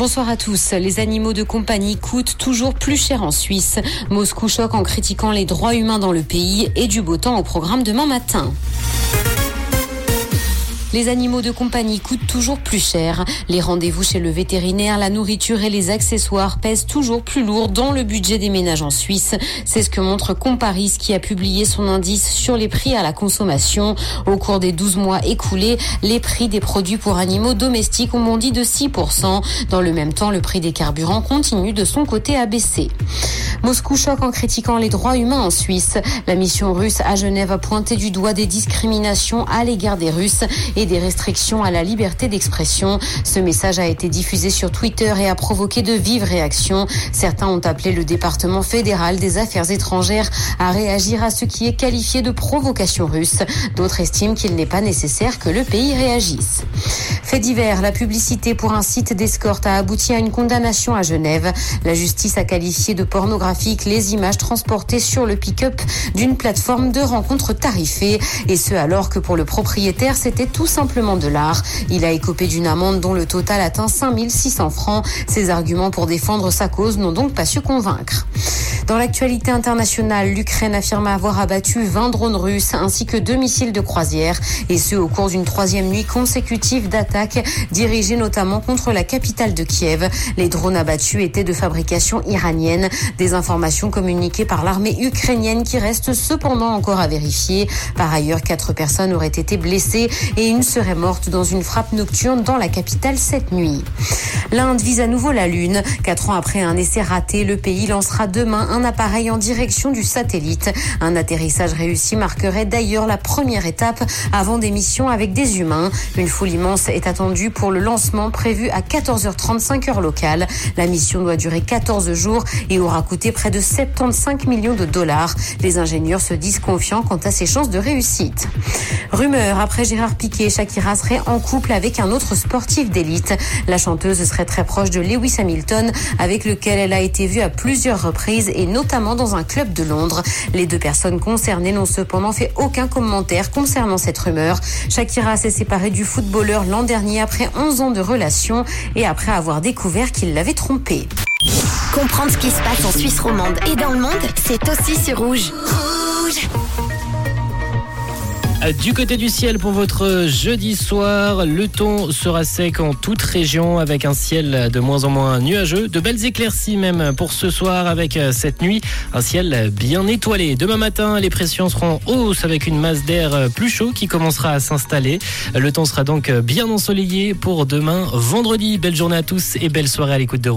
Bonsoir à tous. Les animaux de compagnie coûtent toujours plus cher en Suisse. Moscou choque en critiquant les droits humains dans le pays et du beau temps au programme demain matin. Les animaux de compagnie coûtent toujours plus cher. Les rendez-vous chez le vétérinaire, la nourriture et les accessoires pèsent toujours plus lourd dans le budget des ménages en Suisse. C'est ce que montre Comparis qui a publié son indice sur les prix à la consommation. Au cours des 12 mois écoulés, les prix des produits pour animaux domestiques ont bondi de 6%. Dans le même temps, le prix des carburants continue de son côté à baisser. Moscou choque en critiquant les droits humains en Suisse. La mission russe à Genève a pointé du doigt des discriminations à l'égard des Russes et des restrictions à la liberté d'expression. Ce message a été diffusé sur Twitter et a provoqué de vives réactions. Certains ont appelé le département fédéral des affaires étrangères à réagir à ce qui est qualifié de provocation russe. D'autres estiment qu'il n'est pas nécessaire que le pays réagisse. Fait divers, la publicité pour un site d'escorte a abouti à une condamnation à Genève. La justice a qualifié de les images transportées sur le pick-up d'une plateforme de rencontres tarifées. Et ce alors que pour le propriétaire, c'était tout simplement de l'art. Il a écopé d'une amende dont le total atteint 5600 francs. Ses arguments pour défendre sa cause n'ont donc pas su convaincre. Dans l'actualité internationale, l'Ukraine affirme avoir abattu 20 drones russes ainsi que deux missiles de croisière, et ce au cours d'une troisième nuit consécutive d'attaques dirigées notamment contre la capitale de Kiev. Les drones abattus étaient de fabrication iranienne, des informations communiquées par l'armée ukrainienne qui restent cependant encore à vérifier. Par ailleurs, quatre personnes auraient été blessées et une serait morte dans une frappe nocturne dans la capitale cette nuit. L'Inde vise à nouveau la Lune. Quatre ans après un essai raté, le pays lancera demain un appareil en direction du satellite. Un atterrissage réussi marquerait d'ailleurs la première étape avant des missions avec des humains. Une foule immense est attendue pour le lancement prévu à 14h35 heure locale. La mission doit durer 14 jours et aura coûté près de 75 millions de dollars. Les ingénieurs se disent confiants quant à ses chances de réussite. Rumeur, après Gérard Piquet, Shakira serait en couple avec un autre sportif d'élite. La chanteuse serait très proche de Lewis Hamilton, avec lequel elle a été vue à plusieurs reprises et notamment dans un club de Londres. Les deux personnes concernées n'ont cependant fait aucun commentaire concernant cette rumeur. Shakira s'est séparée du footballeur l'an dernier après 11 ans de relation et après avoir découvert qu'il l'avait trompé. Comprendre ce qui se passe en Suisse romande et dans le monde, c'est aussi sur. Rouge du côté du ciel pour votre jeudi soir, le ton sera sec en toute région avec un ciel de moins en moins nuageux, de belles éclaircies même pour ce soir avec euh, cette nuit, un ciel bien étoilé. Demain matin, les pressions seront hausses avec une masse d'air plus chaud qui commencera à s'installer. Le temps sera donc bien ensoleillé pour demain vendredi. Belle journée à tous et belle soirée à l'écoute de.